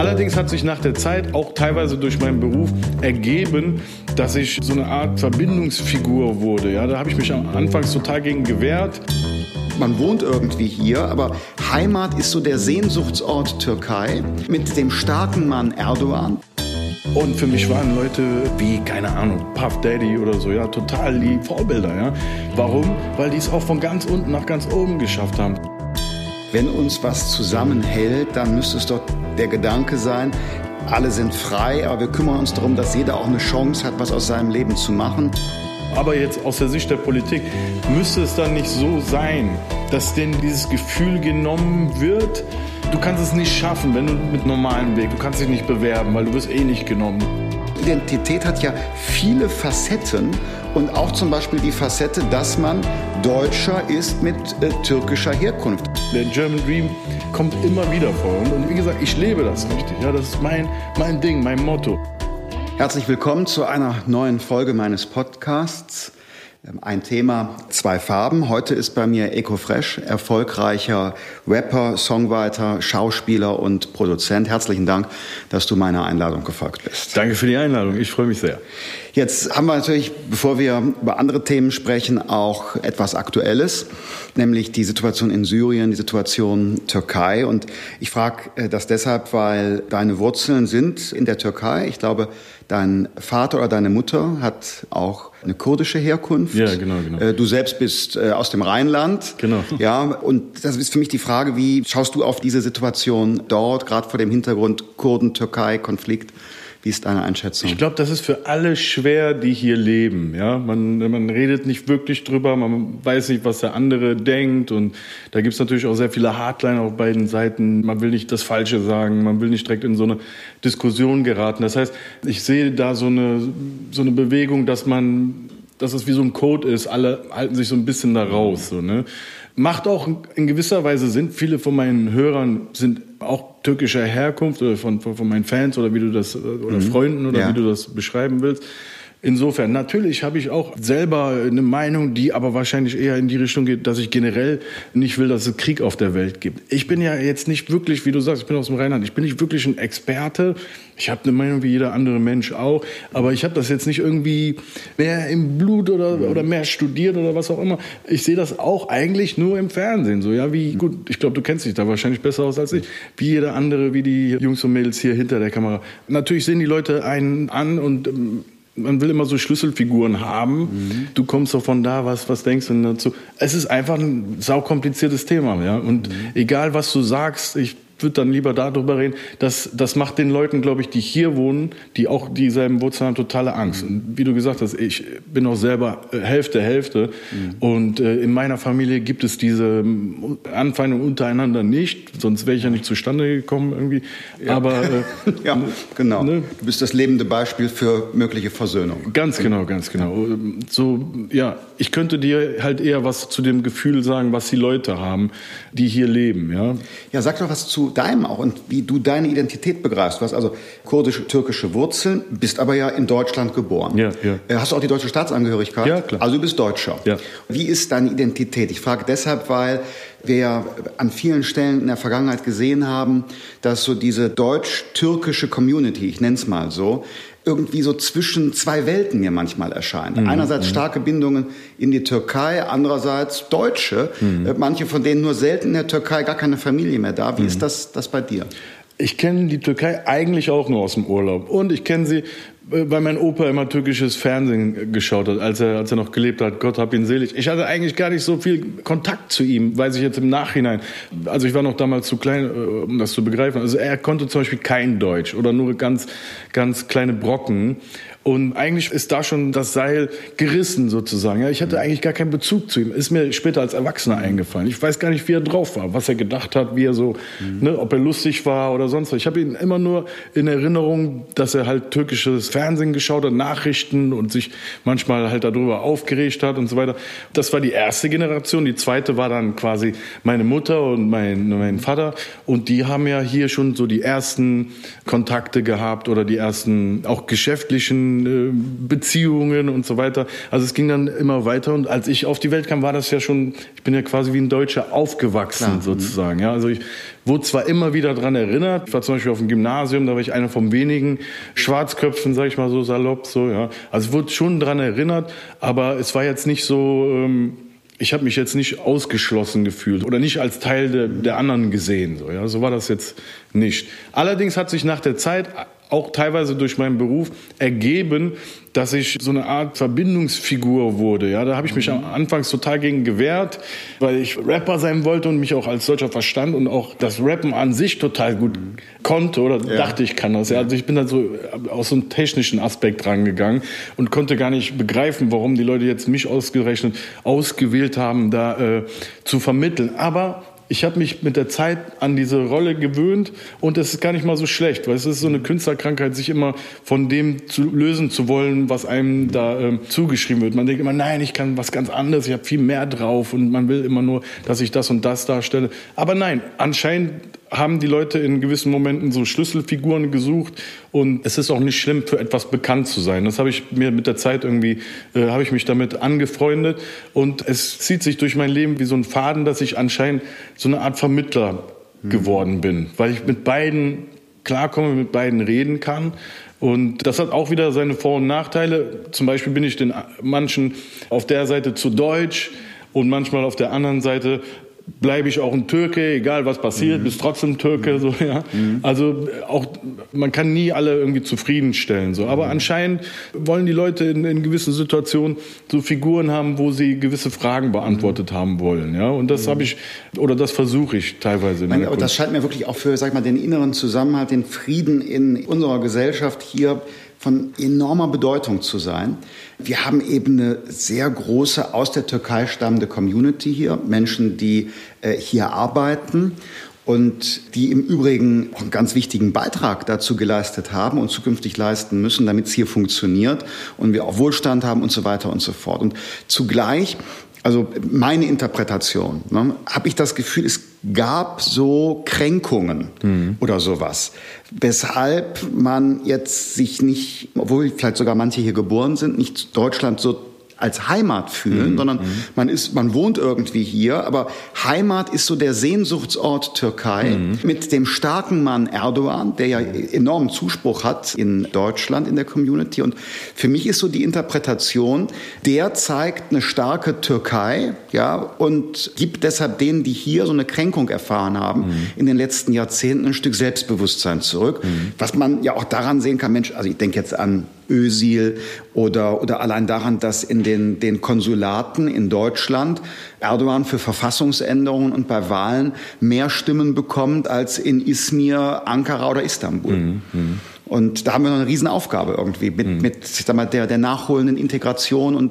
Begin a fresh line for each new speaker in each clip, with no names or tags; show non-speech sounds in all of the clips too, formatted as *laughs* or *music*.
Allerdings hat sich nach der Zeit auch teilweise durch meinen Beruf ergeben, dass ich so eine Art Verbindungsfigur wurde. Ja, da habe ich mich anfangs total gegen gewehrt.
Man wohnt irgendwie hier, aber Heimat ist so der Sehnsuchtsort Türkei mit dem starken Mann Erdogan.
Und für mich waren Leute wie, keine Ahnung, Puff Daddy oder so, ja, total die Vorbilder, ja. Warum? Weil die es auch von ganz unten nach ganz oben geschafft haben.
Wenn uns was zusammenhält, dann müsste es doch der Gedanke sein, alle sind frei, aber wir kümmern uns darum, dass jeder auch eine Chance hat, was aus seinem Leben zu machen.
Aber jetzt aus der Sicht der Politik müsste es dann nicht so sein, dass denn dieses Gefühl genommen wird, du kannst es nicht schaffen, wenn du mit normalem Weg, du kannst dich nicht bewerben, weil du wirst eh nicht genommen.
Identität hat ja viele Facetten und auch zum Beispiel die Facette, dass man Deutscher ist mit äh, türkischer Herkunft.
Der German Dream kommt immer wieder vor. Und wie gesagt, ich lebe das richtig. Ja, das ist mein, mein Ding, mein Motto.
Herzlich willkommen zu einer neuen Folge meines Podcasts. Ähm, ein Thema, zwei Farben. Heute ist bei mir Eko Fresh, erfolgreicher Rapper, Songwriter, Schauspieler und Produzent. Herzlichen Dank, dass du meiner Einladung gefolgt bist.
Danke für die Einladung. Ich freue mich sehr.
Jetzt haben wir natürlich, bevor wir über andere Themen sprechen, auch etwas Aktuelles, nämlich die Situation in Syrien, die Situation Türkei. Und ich frage äh, das deshalb, weil deine Wurzeln sind in der Türkei. Ich glaube, dein Vater oder deine Mutter hat auch eine kurdische Herkunft.
Ja, genau, genau.
Äh, du selbst bist äh, aus dem Rheinland.
Genau.
Ja, und das ist für mich die Frage, wie schaust du auf diese Situation dort, gerade vor dem Hintergrund Kurden-Türkei-Konflikt? Wie ist deine Einschätzung?
Ich glaube, das ist für alle schwer, die hier leben. Ja, man, man redet nicht wirklich drüber, man weiß nicht, was der andere denkt. Und da gibt es natürlich auch sehr viele Hardliner auf beiden Seiten. Man will nicht das Falsche sagen, man will nicht direkt in so eine Diskussion geraten. Das heißt, ich sehe da so eine, so eine Bewegung, dass man, dass es wie so ein Code ist. Alle halten sich so ein bisschen da raus. So, ne? Macht auch in gewisser Weise Sinn. Viele von meinen Hörern sind auch türkischer Herkunft oder von, von, von meinen Fans oder wie du das oder mhm. Freunden oder ja. wie du das beschreiben willst. Insofern, natürlich habe ich auch selber eine Meinung, die aber wahrscheinlich eher in die Richtung geht, dass ich generell nicht will, dass es Krieg auf der Welt gibt. Ich bin ja jetzt nicht wirklich, wie du sagst, ich bin aus dem Rheinland, ich bin nicht wirklich ein Experte. Ich habe eine Meinung wie jeder andere Mensch auch, aber ich habe das jetzt nicht irgendwie mehr im Blut oder, oder mehr studiert oder was auch immer. Ich sehe das auch eigentlich nur im Fernsehen. So, ja, wie, gut, ich glaube, du kennst dich da wahrscheinlich besser aus als ich. Wie jeder andere, wie die Jungs und Mädels hier hinter der Kamera. Natürlich sehen die Leute einen an und ähm, man will immer so Schlüsselfiguren haben. Mhm. Du kommst so von da, was, was denkst du dazu? Es ist einfach ein saukompliziertes Thema, ja. Und mhm. egal was du sagst, ich würde dann lieber darüber reden. Das, das macht den Leuten, glaube ich, die hier wohnen, die auch dieselben Wurzeln haben, totale Angst. Und wie du gesagt hast, ich bin auch selber äh, Hälfte, Hälfte. Mhm. Und äh, in meiner Familie gibt es diese ähm, Anfeindung untereinander nicht, sonst wäre ich ja nicht zustande gekommen irgendwie.
Ja. Aber äh, *laughs* ja, genau. Ne? Du bist das lebende Beispiel für mögliche Versöhnung.
Ganz genau, ganz genau. So, ja, ich könnte dir halt eher was zu dem Gefühl sagen, was die Leute haben, die hier leben. Ja,
ja sag doch was zu deinem auch und wie du deine Identität begreifst. Du hast also kurdisch-türkische Wurzeln, bist aber ja in Deutschland geboren.
Ja, ja.
Äh, hast du auch die deutsche Staatsangehörigkeit?
Ja, klar.
Also du bist Deutscher.
Ja.
Wie ist deine Identität? Ich frage deshalb, weil wir ja an vielen Stellen in der Vergangenheit gesehen haben, dass so diese deutsch-türkische Community, ich nenne es mal so, irgendwie so zwischen zwei Welten mir manchmal erscheint. Mhm. Einerseits mhm. starke Bindungen in die Türkei, andererseits Deutsche, mhm. Äh, manche von denen nur selten in der Türkei, gar keine Familie mehr da. Wie mhm. ist das, das bei dir?
Ich kenne die Türkei eigentlich auch nur aus dem Urlaub. Und ich kenne sie weil mein Opa immer türkisches Fernsehen geschaut hat, als er, als er noch gelebt hat. Gott hab ihn selig. Ich hatte eigentlich gar nicht so viel Kontakt zu ihm, weiß ich jetzt im Nachhinein. Also ich war noch damals zu klein, äh, um das zu begreifen. Also er konnte zum Beispiel kein Deutsch oder nur ganz, ganz kleine Brocken. Und eigentlich ist da schon das Seil gerissen sozusagen. Ja, ich hatte eigentlich gar keinen Bezug zu ihm. Ist mir später als Erwachsener eingefallen. Ich weiß gar nicht, wie er drauf war, was er gedacht hat, wie er so, mhm. ne, ob er lustig war oder sonst was. Ich habe ihn immer nur in Erinnerung, dass er halt türkisches Fernsehen geschaut hat, Nachrichten und sich manchmal halt darüber aufgeregt hat und so weiter. Das war die erste Generation. Die zweite war dann quasi meine Mutter und mein, mein Vater. Und die haben ja hier schon so die ersten Kontakte gehabt oder die ersten auch geschäftlichen in äh, Beziehungen und so weiter. Also es ging dann immer weiter und als ich auf die Welt kam, war das ja schon, ich bin ja quasi wie ein Deutscher aufgewachsen Klar. sozusagen. Ja, also ich wurde zwar immer wieder dran erinnert, ich war zum Beispiel auf dem Gymnasium, da war ich einer von wenigen Schwarzköpfen, sag ich mal so salopp, so ja. Also ich wurde schon dran erinnert, aber es war jetzt nicht so. Ähm, ich habe mich jetzt nicht ausgeschlossen gefühlt oder nicht als Teil der, der anderen gesehen. So, ja, so war das jetzt nicht. Allerdings hat sich nach der Zeit auch teilweise durch meinen Beruf ergeben, dass ich so eine Art Verbindungsfigur wurde. Ja, da habe ich mich mhm. anfangs total gegen gewehrt, weil ich Rapper sein wollte und mich auch als solcher verstand und auch das Rappen an sich total gut konnte oder ja. dachte ich kann das. Ja, also ich bin da so aus so einem technischen Aspekt rangegangen und konnte gar nicht begreifen, warum die Leute jetzt mich ausgerechnet ausgewählt haben, da äh, zu vermitteln. Aber ich habe mich mit der Zeit an diese Rolle gewöhnt und es ist gar nicht mal so schlecht, weil es ist so eine Künstlerkrankheit, sich immer von dem zu lösen zu wollen, was einem da ähm, zugeschrieben wird. Man denkt immer, nein, ich kann was ganz anderes, ich habe viel mehr drauf und man will immer nur, dass ich das und das darstelle. Aber nein, anscheinend haben die Leute in gewissen Momenten so Schlüsselfiguren gesucht und es ist auch nicht schlimm, für etwas bekannt zu sein. Das habe ich mir mit der Zeit irgendwie, äh, habe ich mich damit angefreundet und es zieht sich durch mein Leben wie so ein Faden, dass ich anscheinend so eine Art Vermittler mhm. geworden bin, weil ich mit beiden klarkomme, mit beiden reden kann. Und das hat auch wieder seine Vor- und Nachteile. Zum Beispiel bin ich den manchen auf der Seite zu deutsch und manchmal auf der anderen Seite bleibe ich auch ein Türke, egal was passiert, mhm. bist trotzdem Türke. So, ja. Mhm. Also auch man kann nie alle irgendwie zufriedenstellen. So. Aber mhm. anscheinend wollen die Leute in, in, gewissen Situationen so Figuren haben, wo sie gewisse Fragen beantwortet haben wollen. Ja. Und das mhm. habe ich oder das versuche ich teilweise.
Nein, aber das scheint mir wirklich auch für, sag ich mal, den inneren Zusammenhalt, den Frieden in unserer Gesellschaft hier von enormer Bedeutung zu sein. Wir haben eben eine sehr große aus der Türkei stammende Community hier, Menschen, die äh, hier arbeiten und die im Übrigen auch einen ganz wichtigen Beitrag dazu geleistet haben und zukünftig leisten müssen, damit es hier funktioniert und wir auch Wohlstand haben und so weiter und so fort. Und zugleich also meine Interpretation, ne, habe ich das Gefühl, es gab so Kränkungen mhm. oder sowas, weshalb man jetzt sich nicht, obwohl vielleicht sogar manche hier geboren sind, nicht Deutschland so als Heimat fühlen, mhm. sondern mhm. man ist, man wohnt irgendwie hier, aber Heimat ist so der Sehnsuchtsort Türkei mhm. mit dem starken Mann Erdogan, der ja enormen Zuspruch hat in Deutschland in der Community. Und für mich ist so die Interpretation, der zeigt eine starke Türkei, ja, und gibt deshalb denen, die hier so eine Kränkung erfahren haben, mhm. in den letzten Jahrzehnten ein Stück Selbstbewusstsein zurück. Mhm. Was man ja auch daran sehen kann, Mensch, also ich denke jetzt an Ösil oder, oder allein daran, dass in den, den Konsulaten in Deutschland Erdogan für Verfassungsänderungen und bei Wahlen mehr Stimmen bekommt als in Izmir, Ankara oder Istanbul. Mhm, mhm. Und da haben wir noch eine Riesenaufgabe irgendwie mit, mhm. mit ich sag mal, der, der nachholenden Integration und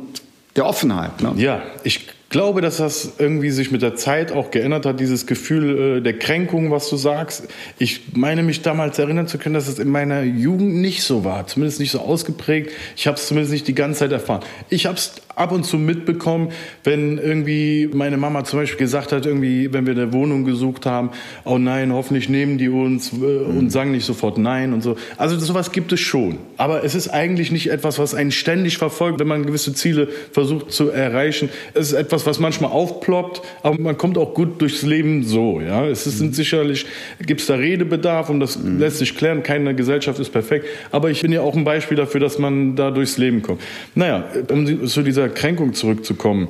der Offenheit.
Ne? Ja, ich glaube, dass das irgendwie sich mit der Zeit auch geändert hat, dieses Gefühl äh, der Kränkung, was du sagst. Ich meine mich damals erinnern zu können, dass es in meiner Jugend nicht so war, zumindest nicht so ausgeprägt. Ich habe es zumindest nicht die ganze Zeit erfahren. Ich habe es ab und zu mitbekommen, wenn irgendwie meine Mama zum Beispiel gesagt hat, irgendwie, wenn wir eine Wohnung gesucht haben, oh nein, hoffentlich nehmen die uns äh, und mhm. sagen nicht sofort nein und so. Also sowas gibt es schon. Aber es ist eigentlich nicht etwas, was einen ständig verfolgt, wenn man gewisse Ziele versucht zu erreichen. Es ist etwas, was manchmal aufploppt, aber man kommt auch gut durchs Leben so. Ja, es ist mhm. sicherlich, gibt es da Redebedarf und das mhm. lässt sich klären. Keine Gesellschaft ist perfekt. Aber ich bin ja auch ein Beispiel dafür, dass man da durchs Leben kommt. Naja, um zu dieser Kränkung zurückzukommen.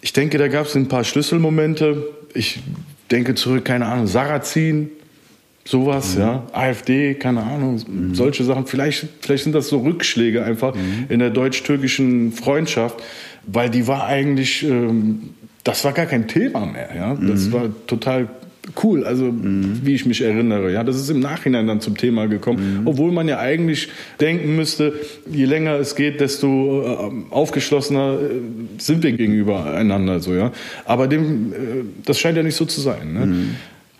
Ich denke, da gab es ein paar Schlüsselmomente. Ich denke zurück, keine Ahnung, Sarrazin, sowas, mhm. ja, AfD, keine Ahnung, mhm. solche Sachen. Vielleicht, vielleicht sind das so Rückschläge einfach mhm. in der deutsch-türkischen Freundschaft, weil die war eigentlich, ähm, das war gar kein Thema mehr, ja. Das mhm. war total cool, also mhm. wie ich mich erinnere. Ja, das ist im Nachhinein dann zum Thema gekommen, mhm. obwohl man ja eigentlich denken müsste, je länger es geht, desto äh, aufgeschlossener äh, sind wir gegenüber einander so, ja. Aber dem, äh, das scheint ja nicht so zu sein. Ne? Mhm.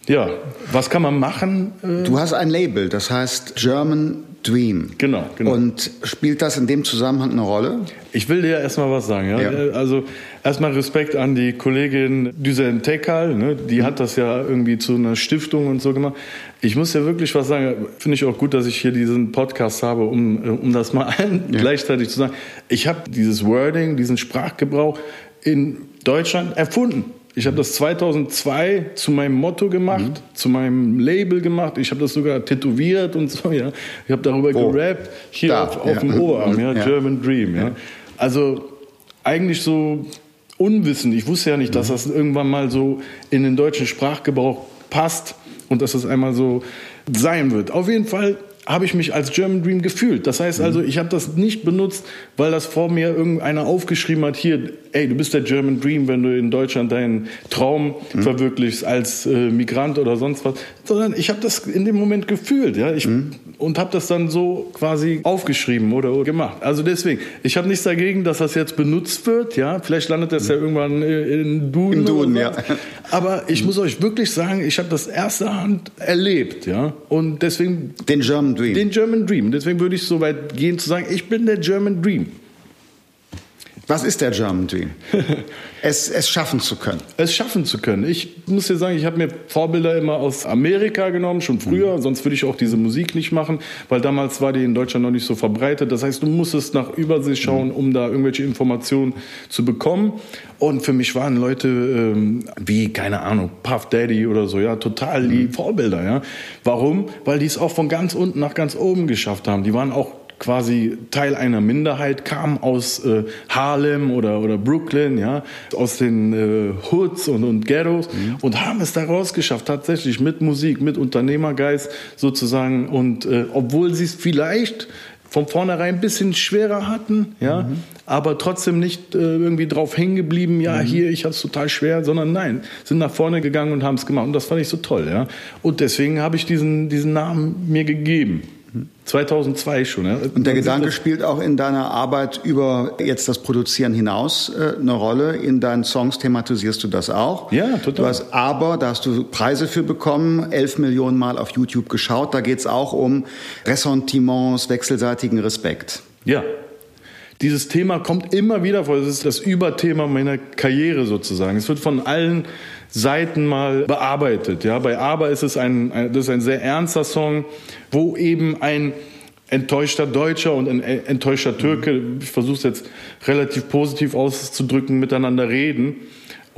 Ja, was kann man machen?
Du hast ein Label, das heißt German Dream.
Genau, genau.
Und spielt das in dem Zusammenhang eine Rolle?
Ich will dir ja erstmal was sagen. Ja? ja. Also erstmal Respekt an die Kollegin Düsen Tekal. Ne? Die mhm. hat das ja irgendwie zu einer Stiftung und so gemacht. Ich muss ja wirklich was sagen. Finde ich auch gut, dass ich hier diesen Podcast habe, um, äh, um das mal *laughs* ja. gleichzeitig zu sagen. Ich habe dieses Wording, diesen Sprachgebrauch in Deutschland erfunden. Ich habe das 2002 zu meinem Motto gemacht, mhm. zu meinem Label gemacht. Ich habe das sogar tätowiert und so. Ja, ich habe darüber oh. gerappt hier da, auf, auf ja. dem Oberarm, *laughs* ja, German Dream. Ja. Also eigentlich so unwissend. Ich wusste ja nicht, dass mhm. das irgendwann mal so in den deutschen Sprachgebrauch passt und dass das einmal so sein wird. Auf jeden Fall habe ich mich als German Dream gefühlt. Das heißt also, ich habe das nicht benutzt, weil das vor mir irgendeiner aufgeschrieben hat, hier, ey, du bist der German Dream, wenn du in Deutschland deinen Traum mhm. verwirklichst als äh, Migrant oder sonst was, sondern ich habe das in dem Moment gefühlt, ja, ich, mhm. Und habe das dann so quasi aufgeschrieben oder, gemacht. Also deswegen, ich habe nichts dagegen, dass das jetzt benutzt wird, ja, vielleicht landet das mhm. ja irgendwann äh, in Duden.
Im Duden, ja.
Aber ich muss euch wirklich sagen, ich habe das erste Hand erlebt, ja, und deswegen
den German Dream.
Den German Dream. Deswegen würde ich so weit gehen zu sagen, ich bin der German Dream.
Was ist der German Dream? *laughs* es, es schaffen zu können.
Es schaffen zu können. Ich muss dir sagen, ich habe mir Vorbilder immer aus Amerika genommen, schon früher. Mhm. Sonst würde ich auch diese Musik nicht machen, weil damals war die in Deutschland noch nicht so verbreitet. Das heißt, du musstest nach Übersee schauen, um da irgendwelche Informationen zu bekommen. Und für mich waren Leute ähm, wie, keine Ahnung, Puff Daddy oder so, ja, total die mhm. Vorbilder, ja. Warum? Weil die es auch von ganz unten nach ganz oben geschafft haben. Die waren auch quasi Teil einer Minderheit, kamen aus äh, Harlem oder, oder Brooklyn, ja, aus den äh, Hoods und, und Ghettos mhm. und haben es daraus geschafft, tatsächlich mit Musik, mit Unternehmergeist sozusagen. Und äh, obwohl sie es vielleicht von vornherein ein bisschen schwerer hatten, ja, mhm. aber trotzdem nicht äh, irgendwie drauf hängen geblieben, ja, mhm. hier, ich habe es total schwer, sondern nein, sind nach vorne gegangen und haben es gemacht. Und das fand ich so toll, ja. Und deswegen habe ich diesen, diesen Namen mir gegeben. 2002 schon. Ja.
Und der Gedanke spielt auch in deiner Arbeit über jetzt das Produzieren hinaus äh, eine Rolle. In deinen Songs thematisierst du das auch.
Ja, total.
Du hast aber, da hast du Preise für bekommen, elf Millionen Mal auf YouTube geschaut. Da geht es auch um Ressentiments, wechselseitigen Respekt.
Ja, dieses Thema kommt immer wieder vor. Das ist das Überthema meiner Karriere sozusagen. Es wird von allen Seiten mal bearbeitet. Ja, bei Aber ist es ein, das ist ein sehr ernster Song, wo eben ein enttäuschter Deutscher und ein enttäuschter Türke, ich versuche es jetzt relativ positiv auszudrücken, miteinander reden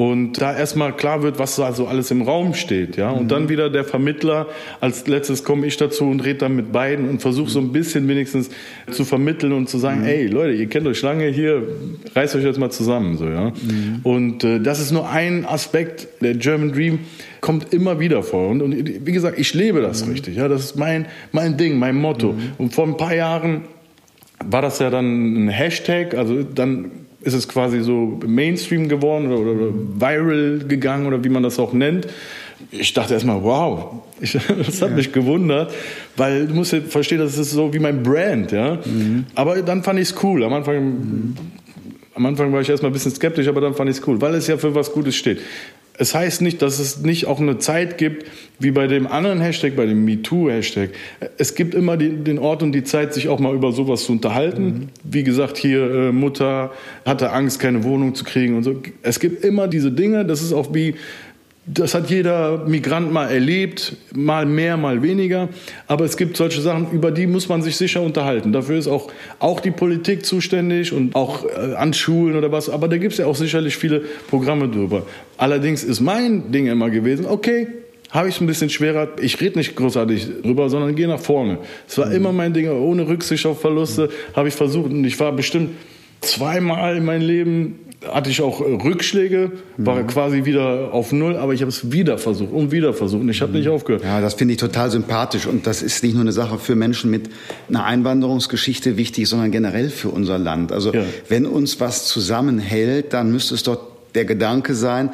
und da erstmal klar wird, was da so alles im Raum steht, ja. Und mhm. dann wieder der Vermittler. Als letztes komme ich dazu und rede dann mit beiden und versuche so ein bisschen wenigstens zu vermitteln und zu sagen, mhm. ey Leute, ihr kennt euch lange hier, reißt euch jetzt mal zusammen, so, ja. Mhm. Und äh, das ist nur ein Aspekt. Der German Dream kommt immer wieder vor. Und, und wie gesagt, ich lebe das mhm. richtig, ja. Das ist mein, mein Ding, mein Motto. Mhm. Und vor ein paar Jahren war das ja dann ein Hashtag, also dann ist es quasi so Mainstream geworden oder, oder, viral gegangen oder wie man das auch nennt. Ich dachte erstmal, wow, *laughs* ich, das hat ja. mich gewundert, weil du musst ja verstehen, das ist so wie mein Brand, ja. Mhm. Aber dann fand ich es cool. Am Anfang, mhm. am Anfang war ich erstmal ein bisschen skeptisch, aber dann fand ich es cool, weil es ja für was Gutes steht. Es heißt nicht, dass es nicht auch eine Zeit gibt, wie bei dem anderen Hashtag, bei dem MeToo-Hashtag. Es gibt immer die, den Ort und die Zeit, sich auch mal über sowas zu unterhalten. Mhm. Wie gesagt, hier äh, Mutter hatte Angst, keine Wohnung zu kriegen und so. Es gibt immer diese Dinge. Das ist auch wie das hat jeder Migrant mal erlebt, mal mehr, mal weniger. Aber es gibt solche Sachen, über die muss man sich sicher unterhalten. Dafür ist auch, auch die Politik zuständig und auch äh, an Schulen oder was. Aber da gibt es ja auch sicherlich viele Programme drüber. Allerdings ist mein Ding immer gewesen, okay, habe ich es ein bisschen schwerer. Ich rede nicht großartig drüber, sondern gehe nach vorne. Es war mhm. immer mein Ding, ohne Rücksicht auf Verluste habe ich versucht. Und ich war bestimmt zweimal in meinem Leben hatte ich auch äh, Rückschläge, war mhm. quasi wieder auf Null, aber ich habe es wieder versucht und wieder versucht und ich habe mhm. nicht aufgehört.
Ja, das finde ich total sympathisch und das ist nicht nur eine Sache für Menschen mit einer Einwanderungsgeschichte wichtig, sondern generell für unser Land. Also ja. wenn uns was zusammenhält, dann müsste es doch der Gedanke sein,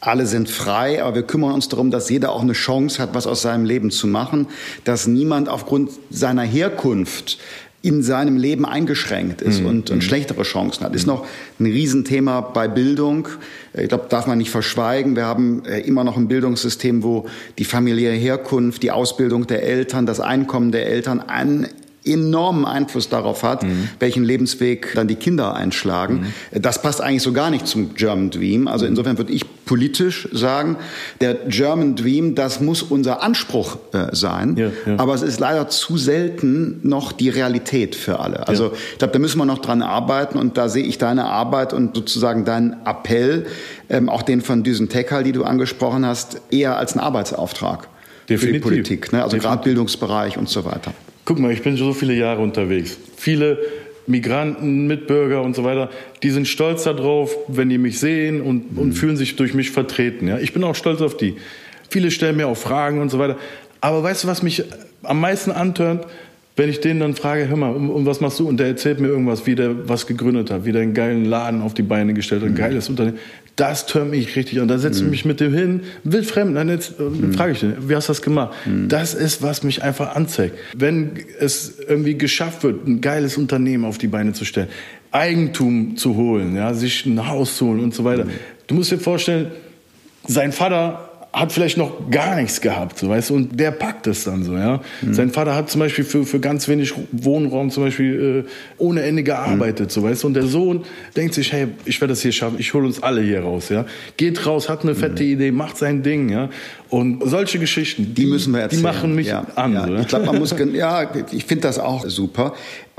alle sind frei, aber wir kümmern uns darum, dass jeder auch eine Chance hat, was aus seinem Leben zu machen, dass niemand aufgrund seiner Herkunft in seinem Leben eingeschränkt ist mhm. und, und, mhm. schlechtere Chancen hat. Ist noch ein Riesenthema bei Bildung. Ich glaube, darf man nicht verschweigen. Wir haben äh, immer noch ein Bildungssystem, wo die familiäre Herkunft, die Ausbildung der Eltern, das Einkommen der Eltern an enormen Einfluss darauf hat, mhm. welchen Lebensweg dann die Kinder einschlagen. Mhm. Das passt eigentlich so gar nicht zum German Dream. Also insofern würde ich politisch sagen, der German Dream, das muss unser Anspruch äh, sein. Ja, ja. Aber es ist leider zu selten noch die Realität für alle. Also ja. ich glaube, da müssen wir noch dran arbeiten und da sehe ich deine Arbeit und sozusagen deinen Appell, ähm, auch den von Düsen Tekal, die du angesprochen hast, eher als einen Arbeitsauftrag. Definitiv. Für die Politik, ne? also gerade Bildungsbereich und so weiter.
Guck mal, ich bin so viele Jahre unterwegs. Viele Migranten, Mitbürger und so weiter, die sind stolz darauf, wenn die mich sehen und, mhm. und fühlen sich durch mich vertreten. Ja? Ich bin auch stolz auf die. Viele stellen mir auch Fragen und so weiter. Aber weißt du, was mich am meisten antörnt? Wenn ich den dann frage, hör mal, und, was machst du? Und der erzählt mir irgendwas, wie der was gegründet hat, wie der einen geilen Laden auf die Beine gestellt hat, ein mhm. geiles Unternehmen. Das tönt mich richtig an. Da setze ich mhm. mich mit dem hin, wildfremd. Dann jetzt äh, mhm. frage ich den, wie hast du das gemacht? Mhm. Das ist, was mich einfach anzeigt. Wenn es irgendwie geschafft wird, ein geiles Unternehmen auf die Beine zu stellen, Eigentum zu holen, ja, sich ein Haus zu holen und so weiter. Mhm. Du musst dir vorstellen, sein Vater hat vielleicht noch gar nichts gehabt, so weißt du, und der packt es dann so, ja. Mhm. Sein Vater hat zum Beispiel für, für ganz wenig Wohnraum zum Beispiel äh, ohne Ende gearbeitet, mhm. so weißt du, und der Sohn denkt sich, hey, ich werde das hier schaffen, ich hole uns alle hier raus, ja. Geht raus, hat eine fette mhm. Idee, macht sein Ding, ja. Und solche Geschichten,
die, die müssen wir erzählen.
Die machen mich ja, an.
Ja. So, *laughs* ja. Ich glaube, man muss, ja, ich finde das auch super.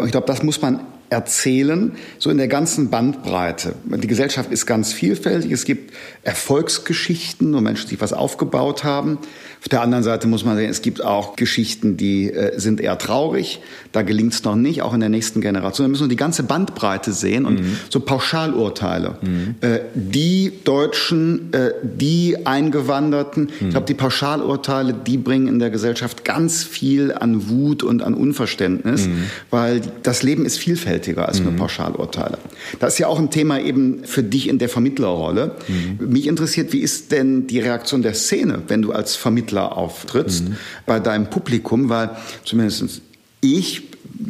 Ich glaube, das muss man erzählen, so in der ganzen Bandbreite. Die Gesellschaft ist ganz vielfältig. Es gibt Erfolgsgeschichten, wo Menschen sich was aufgebaut haben. Auf der anderen Seite muss man sehen, es gibt auch Geschichten, die äh, sind eher traurig. Da gelingt es noch nicht, auch in der nächsten Generation. Da müssen wir die ganze Bandbreite sehen und mhm. so Pauschalurteile. Mhm. Äh, die Deutschen, äh, die Eingewanderten, mhm. ich glaube, die Pauschalurteile, die bringen in der Gesellschaft ganz viel an Wut und an Unverständnis, mhm. weil das Leben ist vielfältiger als nur mhm. Pauschalurteile. Das ist ja auch ein Thema eben für dich in der Vermittlerrolle. Mhm. Mich interessiert, wie ist denn die Reaktion der Szene, wenn du als Vermittler Vermittler auftrittst mhm. bei deinem Publikum, weil zumindest ich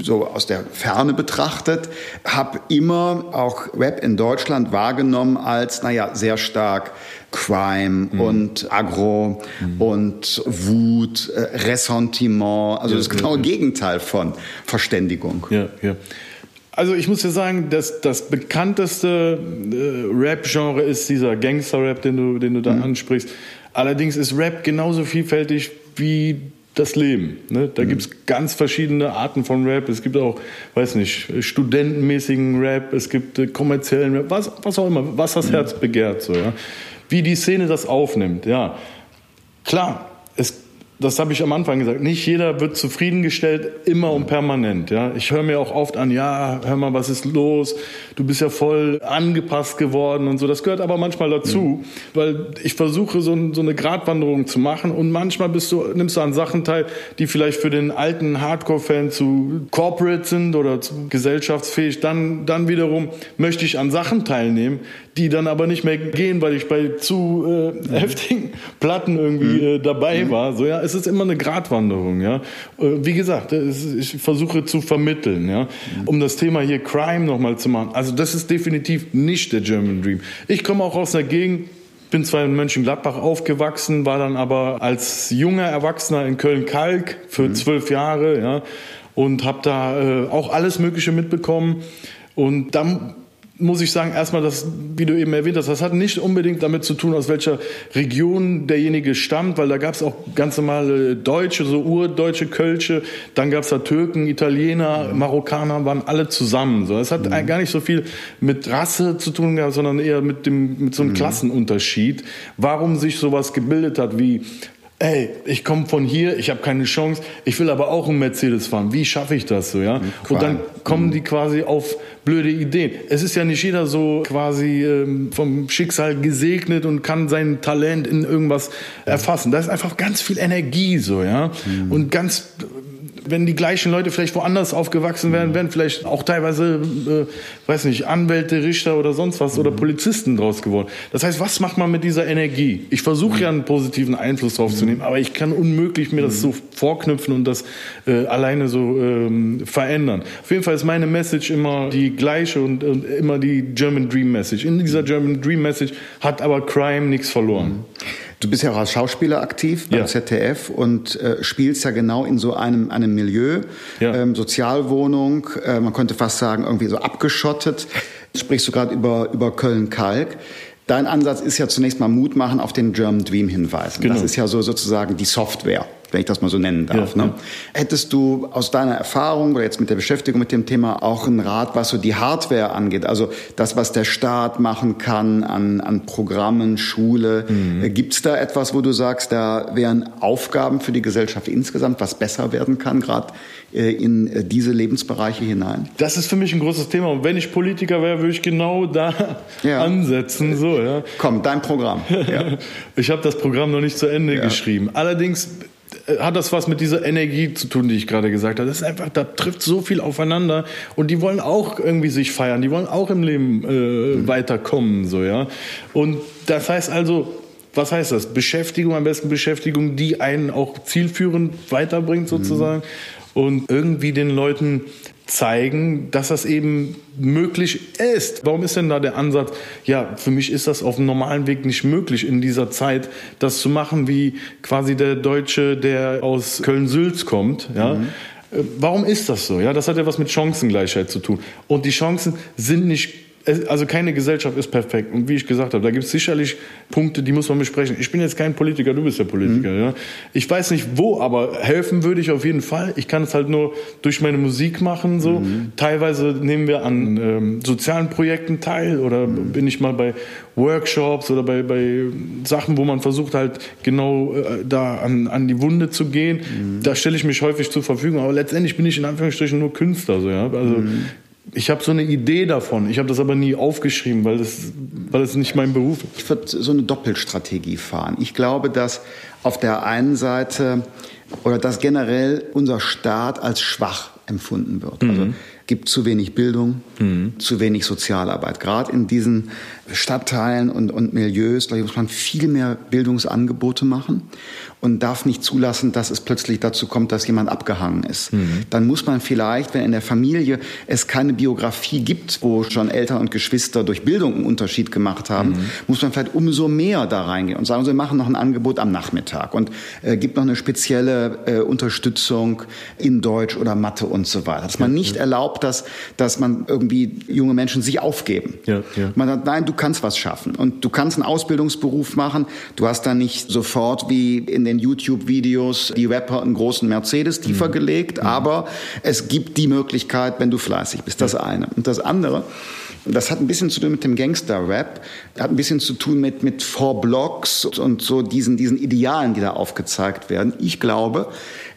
so aus der Ferne betrachtet, habe immer auch Rap in Deutschland wahrgenommen als, naja, sehr stark Crime mhm. und Agro mhm. und Wut, äh, Ressentiment, also ja, das genaue ja, Gegenteil von Verständigung.
Ja, ja. Also ich muss dir sagen, dass das bekannteste äh, Rap-Genre ist dieser Gangster-Rap, den du, den du da mhm. ansprichst. Allerdings ist Rap genauso vielfältig wie das Leben. Ne? Da mhm. gibt es ganz verschiedene Arten von Rap. Es gibt auch, weiß nicht, studentenmäßigen Rap, es gibt äh, kommerziellen Rap, was, was auch immer, was das mhm. Herz begehrt. So, ja? Wie die Szene das aufnimmt. Ja, klar, das habe ich am Anfang gesagt, nicht jeder wird zufriedengestellt, immer und permanent. Ja? Ich höre mir auch oft an, ja, hör mal, was ist los? Du bist ja voll angepasst geworden und so. Das gehört aber manchmal dazu, mhm. weil ich versuche, so, so, eine Gratwanderung zu machen und manchmal bist du, nimmst du an Sachen teil, die vielleicht für den alten Hardcore-Fan zu corporate sind oder zu gesellschaftsfähig. Dann, dann wiederum möchte ich an Sachen teilnehmen, die dann aber nicht mehr gehen, weil ich bei zu äh, mhm. heftigen Platten irgendwie mhm. äh, dabei mhm. war. So, ja, es ist immer eine Gratwanderung, ja. Äh, wie gesagt, ich versuche zu vermitteln, ja, um das Thema hier Crime nochmal zu machen. Also das ist definitiv nicht der German Dream. Ich komme auch aus einer Gegend, bin zwar in Mönchengladbach aufgewachsen, war dann aber als junger Erwachsener in Köln-Kalk für zwölf Jahre, ja, und habe da äh, auch alles Mögliche mitbekommen. Und dann muss ich sagen, erstmal das, wie du eben erwähnt hast, das hat nicht unbedingt damit zu tun, aus welcher Region derjenige stammt, weil da gab es auch ganz normale Deutsche, so urdeutsche Kölsche, dann gab es da Türken, Italiener, Marokkaner, waren alle zusammen. So, das hat mhm. gar nicht so viel mit Rasse zu tun gehabt, sondern eher mit dem mit so einem mhm. Klassenunterschied. Warum sich sowas gebildet hat wie ey, ich komme von hier, ich habe keine Chance, ich will aber auch einen Mercedes fahren. Wie schaffe ich das so, ja? Und dann kommen mhm. die quasi auf blöde Ideen. Es ist ja nicht jeder so quasi ähm, vom Schicksal gesegnet und kann sein Talent in irgendwas erfassen. Da ist einfach ganz viel Energie so, ja? Und ganz wenn die gleichen Leute vielleicht woanders aufgewachsen wären, wären vielleicht auch teilweise, äh, weiß nicht, Anwälte, Richter oder sonst was oder mhm. Polizisten draus geworden. Das heißt, was macht man mit dieser Energie? Ich versuche ja einen positiven Einfluss drauf zu nehmen, aber ich kann unmöglich mir das so vorknüpfen und das äh, alleine so ähm, verändern. Auf jeden Fall ist meine Message immer die gleiche und, und immer die German Dream Message. In dieser German Dream Message hat aber Crime nichts verloren.
Du bist ja auch als Schauspieler aktiv beim
Ja.
ZDF und äh, spielst ja genau in so einem, einem Milieu,
Ja.
ähm, Sozialwohnung, äh, man könnte fast sagen irgendwie so abgeschottet. Jetzt sprichst du gerade über, über Köln-Kalk. Dein Ansatz ist ja zunächst mal Mut machen, auf den German Dream hinweisen.
Genau.
Das ist ja so sozusagen die Software, wenn ich das mal so nennen darf.
Ja,
ne? Hättest du aus deiner Erfahrung oder jetzt mit der Beschäftigung mit dem Thema auch einen Rat, was so die Hardware angeht? Also das, was der Staat machen kann an, an Programmen, Schule.
Mhm.
Gibt es da etwas, wo du sagst, da wären Aufgaben für die Gesellschaft insgesamt, was besser werden kann, gerade äh, in äh, diese Lebensbereiche hinein?
Das ist für mich ein großes Thema. Und wenn ich Politiker wäre, würde ich genau da
Ja.
ansetzen. So, ja.
Komm, dein Programm. Ja. *laughs*
Ich habe das Programm noch nicht zu Ende
Ja.
geschrieben. Allerdings äh, hat das was mit dieser Energie zu tun, die ich gerade gesagt habe. Das ist einfach, da trifft so viel aufeinander und die wollen auch irgendwie sich feiern, die wollen auch im Leben äh, weiterkommen, so ja. Und das heißt also, was heißt das? Beschäftigung, am besten Beschäftigung, die einen auch zielführend weiterbringt sozusagen und irgendwie den Leuten zeigen, dass das eben möglich ist. Warum ist denn da der Ansatz, ja, für mich ist das auf dem normalen Weg nicht möglich in dieser Zeit, das zu machen, wie quasi der Deutsche, der aus Köln-Sülz kommt, ja. Äh, Warum ist das so? Ja, das hat ja was mit Chancengleichheit zu tun. Und die Chancen sind nicht also keine Gesellschaft ist perfekt. Und wie ich gesagt habe, da gibt es sicherlich Punkte, die muss man besprechen. Ich bin jetzt kein Politiker, du bist der Politiker. Ja? Ich weiß nicht wo, aber helfen würde ich auf jeden Fall. Ich kann es halt nur durch meine Musik machen. So. Teilweise nehmen wir an ähm, sozialen Projekten teil oder bin ich mal bei Workshops oder bei, bei Sachen, wo man versucht halt genau äh, da an, an die Wunde zu gehen. Da stelle ich mich häufig zur Verfügung. Aber letztendlich bin ich in Anführungsstrichen nur Künstler. So, ja? Also ich habe so eine Idee davon. Ich habe das aber nie aufgeschrieben, weil das, weil das nicht mein Beruf ist.
Ich würde so eine Doppelstrategie fahren. Ich glaube, dass auf der einen Seite oder dass generell unser Staat als schwach empfunden wird. Also gibt zu wenig Bildung, zu wenig Sozialarbeit. Gerade in diesen Stadtteilen und, und Milieus, glaube ich, muss man viel mehr Bildungsangebote machen und darf nicht zulassen, dass es plötzlich dazu kommt, dass jemand abgehangen ist. Dann muss man vielleicht, wenn in der Familie es keine Biografie gibt, wo schon Eltern und Geschwister durch Bildung einen Unterschied gemacht haben, muss man vielleicht umso mehr da reingehen und sagen, wir machen noch ein Angebot am Nachmittag und äh, gibt noch eine spezielle äh, Unterstützung in Deutsch oder Mathe und so weiter. Dass man nicht erlaubt, dass, dass man irgendwie junge Menschen sich aufgeben.
Ja, ja.
Man sagt, nein, du kannst was schaffen und du kannst einen Ausbildungsberuf machen. Du hast dann nicht sofort wie in den YouTube-Videos die Rapper einen großen Mercedes tiefer gelegt, aber es gibt die Möglichkeit, wenn du fleißig bist. Das eine. Und das andere, das hat ein bisschen zu tun mit dem Gangster-Rap, hat ein bisschen zu tun mit, mit Four Blocks und so diesen, diesen Idealen, die da aufgezeigt werden. Ich glaube,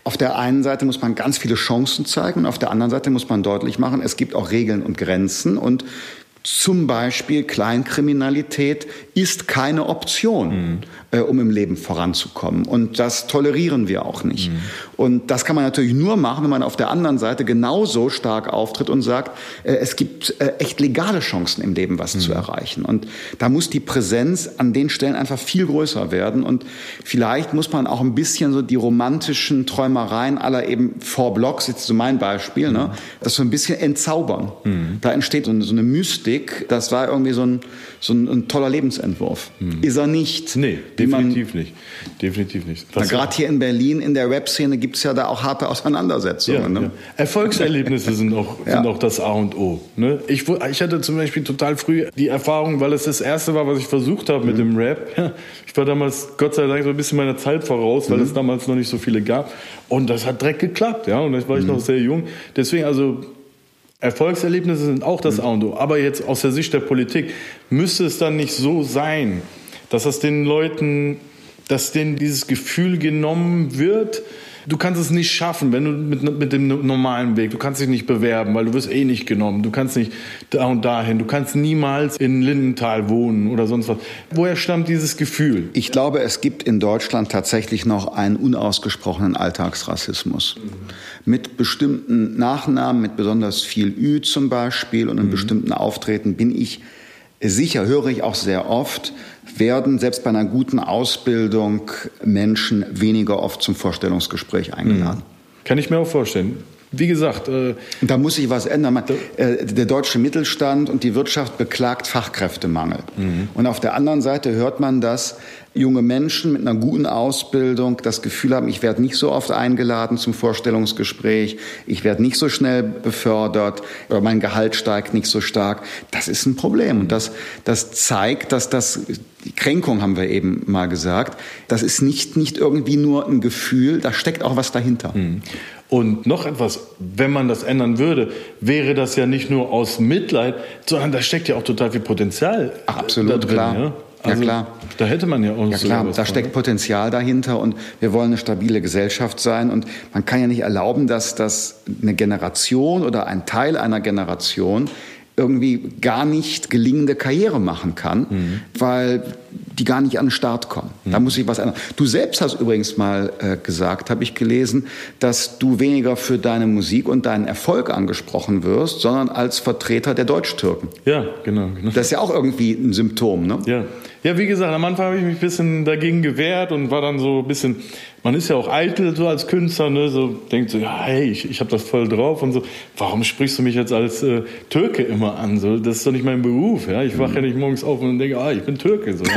auf der einen Seite muss man ganz viele Chancen zeigen und auf der anderen Seite muss man deutlich machen, es gibt auch Regeln und Grenzen und zum Beispiel Kleinkriminalität ist keine Option, äh, um im Leben voranzukommen. Und das tolerieren wir auch nicht. Und das kann man natürlich nur machen, wenn man auf der anderen Seite genauso stark auftritt und sagt, äh, es gibt äh, echt legale Chancen im Leben, was zu erreichen. Und da muss die Präsenz an den Stellen einfach viel größer werden. Und vielleicht muss man auch ein bisschen so die romantischen Träumereien aller eben Four Blocks, jetzt so mein Beispiel, ne, das so ein bisschen entzaubern. Da entsteht so eine, so eine Mystik. Das war irgendwie so ein, so ein, ein toller Lebensentwurf. Ist er nicht.
Nee,
Wie man-
definitiv nicht. Definitiv nicht.
Gerade hier in Berlin in der Rap-Szene gibt es ja da auch harte Auseinandersetzungen.
Ja,
ne?
ja. Erfolgserlebnisse sind auch,
Ja.
sind auch das A und O. Ne? Ich, ich hatte zum Beispiel total früh die Erfahrung, weil es das erste war, was ich versucht habe mit dem Rap. Ich war damals, Gott sei Dank, so ein bisschen meiner Zeit voraus, weil es damals noch nicht so viele gab. Und das hat direkt geklappt. Ja? Und da war ich noch sehr jung. Deswegen, also Erfolgserlebnisse sind auch das A und O. Aber jetzt aus der Sicht der Politik müsste es dann nicht so sein, dass das den Leuten, dass denen dieses Gefühl genommen wird, du kannst es nicht schaffen, wenn du mit, mit dem normalen Weg, du kannst dich nicht bewerben, weil du wirst eh nicht genommen, du kannst nicht da und dahin, du kannst niemals in Lindenthal wohnen oder sonst was. Woher stammt dieses Gefühl?
Ich glaube, es gibt in Deutschland tatsächlich noch einen unausgesprochenen Alltagsrassismus. Mit bestimmten Nachnamen, mit besonders viel Ü zum Beispiel und in bestimmten Auftreten bin ich sicher, höre ich auch sehr oft, werden selbst bei einer guten Ausbildung Menschen weniger oft zum Vorstellungsgespräch eingeladen.
Kann ich mir auch vorstellen. Wie gesagt, äh,
da muss sich was ändern. Man, äh, der deutsche Mittelstand und die Wirtschaft beklagt Fachkräftemangel. Und auf der anderen Seite hört man, dass junge Menschen mit einer guten Ausbildung das Gefühl haben, ich werde nicht so oft eingeladen zum Vorstellungsgespräch, ich werde nicht so schnell befördert oder mein Gehalt steigt nicht so stark. Das ist ein Problem und das, das zeigt, dass das die Kränkung haben wir eben mal gesagt, das ist nicht, nicht irgendwie nur ein Gefühl, da steckt auch was dahinter. Mhm.
Und noch etwas, wenn man das ändern würde, wäre das ja nicht nur aus Mitleid, sondern da steckt ja auch total viel Potenzial
absolut, da drin. Klar.
Ja? Also, ja klar. Da hätte man ja auch
Ja klar, da steckt Potenzial dahinter und wir wollen eine stabile Gesellschaft sein und man kann ja nicht erlauben, dass, dass eine Generation oder ein Teil einer Generation irgendwie gar nicht gelingende Karriere machen kann, mhm. weil die gar nicht an den Start kommen. Mhm. Da muss sich was ändern. Du selbst hast übrigens mal äh, gesagt, habe ich gelesen, dass du weniger für deine Musik und deinen Erfolg angesprochen wirst, sondern als Vertreter der Deutsch-Türken.
Ja, genau, genau.
Das ist ja auch irgendwie ein Symptom, ne?
Ja. Ja, wie gesagt, am Anfang habe ich mich ein bisschen dagegen gewehrt und war dann so ein bisschen, man ist ja auch eitel so als Künstler, ne, so denkt so, ja, hey, ich, ich habe das voll drauf und so, warum sprichst du mich jetzt als äh, Türke immer an? So, das ist doch nicht mein Beruf, ja. Ich wache ja nicht morgens auf und denke, ah, ich bin Türke. So. *laughs*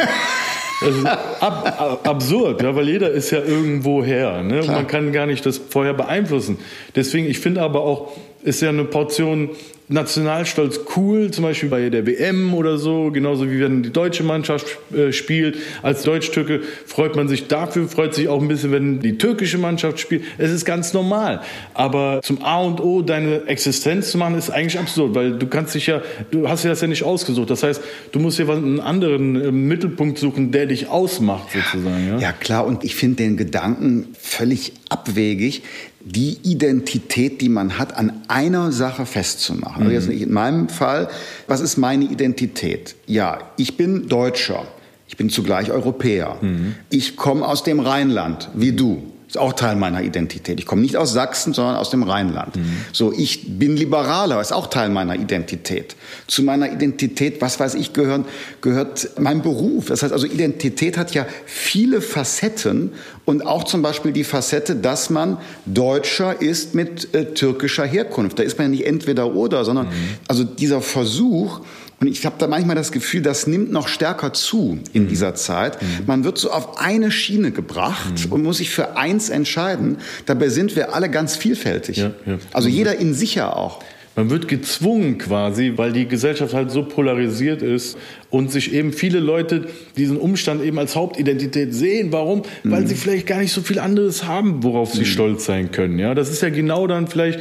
Das ist ab, ab, absurd, ja, weil jeder ist ja irgendwo her. Ne? Man kann gar nicht das vorher beeinflussen. Deswegen, ich finde aber auch, ist ja eine Portion Nationalstolz cool, zum Beispiel bei der WM oder so, genauso wie wenn die deutsche Mannschaft äh, spielt. Als Deutsch-Türke freut man sich dafür, freut sich auch ein bisschen, wenn die türkische Mannschaft spielt. Es ist ganz normal. Aber zum A und O deine Existenz zu machen, ist eigentlich absurd, weil du kannst dich ja, du hast dir das ja nicht ausgesucht. Das heißt, du musst dir einen anderen äh, Mittelpunkt suchen, der dich ausmacht, sozusagen.
Ja, ja klar. Und ich finde den Gedanken völlig abwegig, die Identität, die man hat, an einer Sache festzumachen. Mhm. Also jetzt in meinem Fall, was ist meine Identität? Ja, ich bin Deutscher. Ich bin zugleich Europäer. Mhm. Ich komme aus dem Rheinland, wie du. Ist auch Teil meiner Identität. Ich komme nicht aus Sachsen, sondern aus dem Rheinland. Mhm. So, ich bin Liberaler, ist auch Teil meiner Identität. Zu meiner Identität, was weiß ich, gehören, gehört mein Beruf. Das heißt also, Identität hat ja viele Facetten und auch zum Beispiel die Facette, dass man Deutscher ist mit äh, türkischer Herkunft. Da ist man ja nicht entweder oder, sondern mhm. also dieser Versuch, und ich habe da manchmal das Gefühl, das nimmt noch stärker zu in mhm. dieser Zeit. Mhm. Man wird so auf eine Schiene gebracht mhm. und muss sich für eins entscheiden. Dabei sind wir alle ganz vielfältig. Ja, ja. Also jeder in sich ja auch.
Man wird gezwungen quasi, weil die Gesellschaft halt so polarisiert ist und sich eben viele Leute diesen Umstand eben als Hauptidentität sehen. Warum? Mhm. Weil sie vielleicht gar nicht so viel anderes haben, worauf sie mhm. stolz sein können. Ja, das ist ja genau dann vielleicht.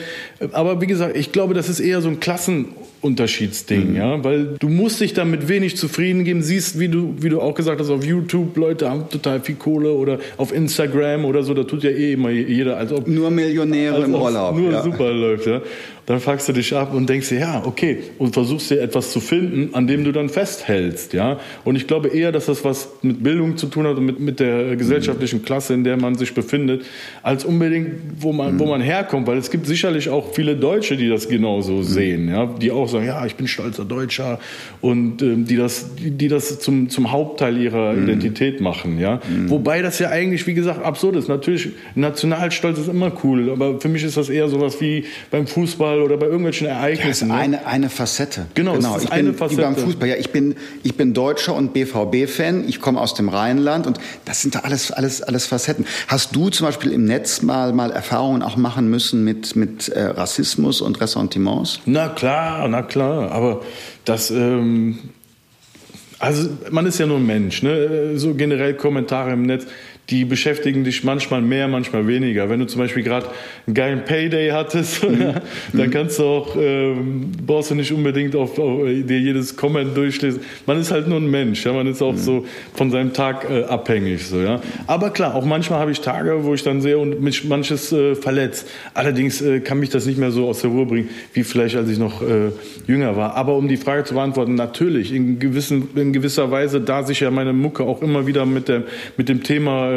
Aber wie gesagt, ich glaube, das ist eher so ein Klassen Unterschiedsding, mhm. ja, weil du musst dich damit wenig zufrieden geben. Siehst, wie du, wie du auch gesagt hast, auf YouTube Leute haben total viel Kohle oder auf Instagram oder so, da tut ja eh immer jeder, als ob
nur Millionäre im Urlaub,
nur ja. super läuft, ja. Dann fragst du dich ab und denkst dir, ja, okay, und versuchst dir etwas zu finden, an dem du dann festhältst, ja. Und ich glaube eher, dass das was mit Bildung zu tun hat und mit, mit der gesellschaftlichen mhm. Klasse, in der man sich befindet, als unbedingt, wo man, mhm. wo man herkommt, weil es gibt sicherlich auch viele Deutsche, die das genauso mhm. sehen, ja, die auch sagen, ja, ich bin stolzer Deutscher und ähm, die das, die, die das zum, zum Hauptteil ihrer mhm. Identität machen, ja. Mhm. Wobei das ja eigentlich, wie gesagt, absurd ist. Natürlich, Nationalstolz ist immer cool, aber für mich ist das eher sowas wie beim Fußball oder bei irgendwelchen Ereignissen.
Ja, ist eine, eine Facette.
Genau, genau.
ich
eine
bin, Facette. Beim Fußball, ja, ich bin, ich bin Deutscher und BVB-Fan, ich komme aus dem Rheinland und das sind da alles, alles, alles Facetten. Hast du zum Beispiel im Netz mal, mal Erfahrungen auch machen müssen mit, mit äh, Rassismus und Ressentiments?
Na klar, na klar, aber das, ähm, also man ist ja nur ein Mensch, ne? so generell Kommentare im Netz die beschäftigen dich manchmal mehr, manchmal weniger. Wenn du zum Beispiel gerade einen geilen Payday hattest, *laughs* mhm. dann kannst du auch, ähm, brauchst du nicht unbedingt auf, auf, dir jedes Comment durchlesen. Man ist halt nur ein Mensch, ja, man ist auch mhm. so von seinem Tag äh, abhängig, so, ja. Aber klar, auch manchmal habe ich Tage, wo ich dann sehe und mich manches äh, verletzt. Allerdings äh, kann mich das nicht mehr so aus der Ruhe bringen, wie vielleicht als ich noch äh, jünger war. Aber um die Frage zu beantworten, natürlich, in, gewissen, in gewisser Weise, da sich ja meine Mucke auch immer wieder mit, der, mit dem Thema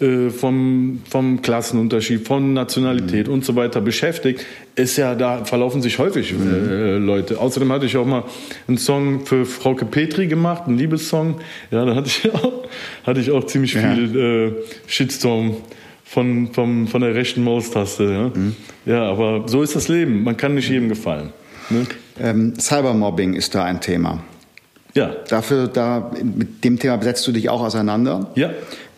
äh, äh, vom, vom Klassenunterschied, von Nationalität mhm. und so weiter beschäftigt, ist ja, da verlaufen sich häufig mhm. äh, Leute. Außerdem hatte ich auch mal einen Song für Frauke Petri gemacht, einen Liebessong. Ja, da hatte ich *laughs* auch, hatte ich auch ziemlich ja. viel äh, Shitstorm von, vom, von der rechten Maustaste. Ja? Mhm. ja, aber so ist das Leben. Man kann nicht jedem gefallen. Ne?
Ähm, Cybermobbing ist da ein Thema. Ja. Dafür, da, mit dem Thema setzt du dich auch auseinander.
Ja.